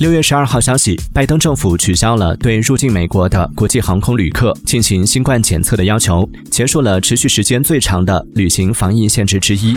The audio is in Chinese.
六月十二号消息拜登政府取消了对入境美国的国际航空旅客进行新冠检测的要求结束了持续时间最长的旅行防疫限制之一。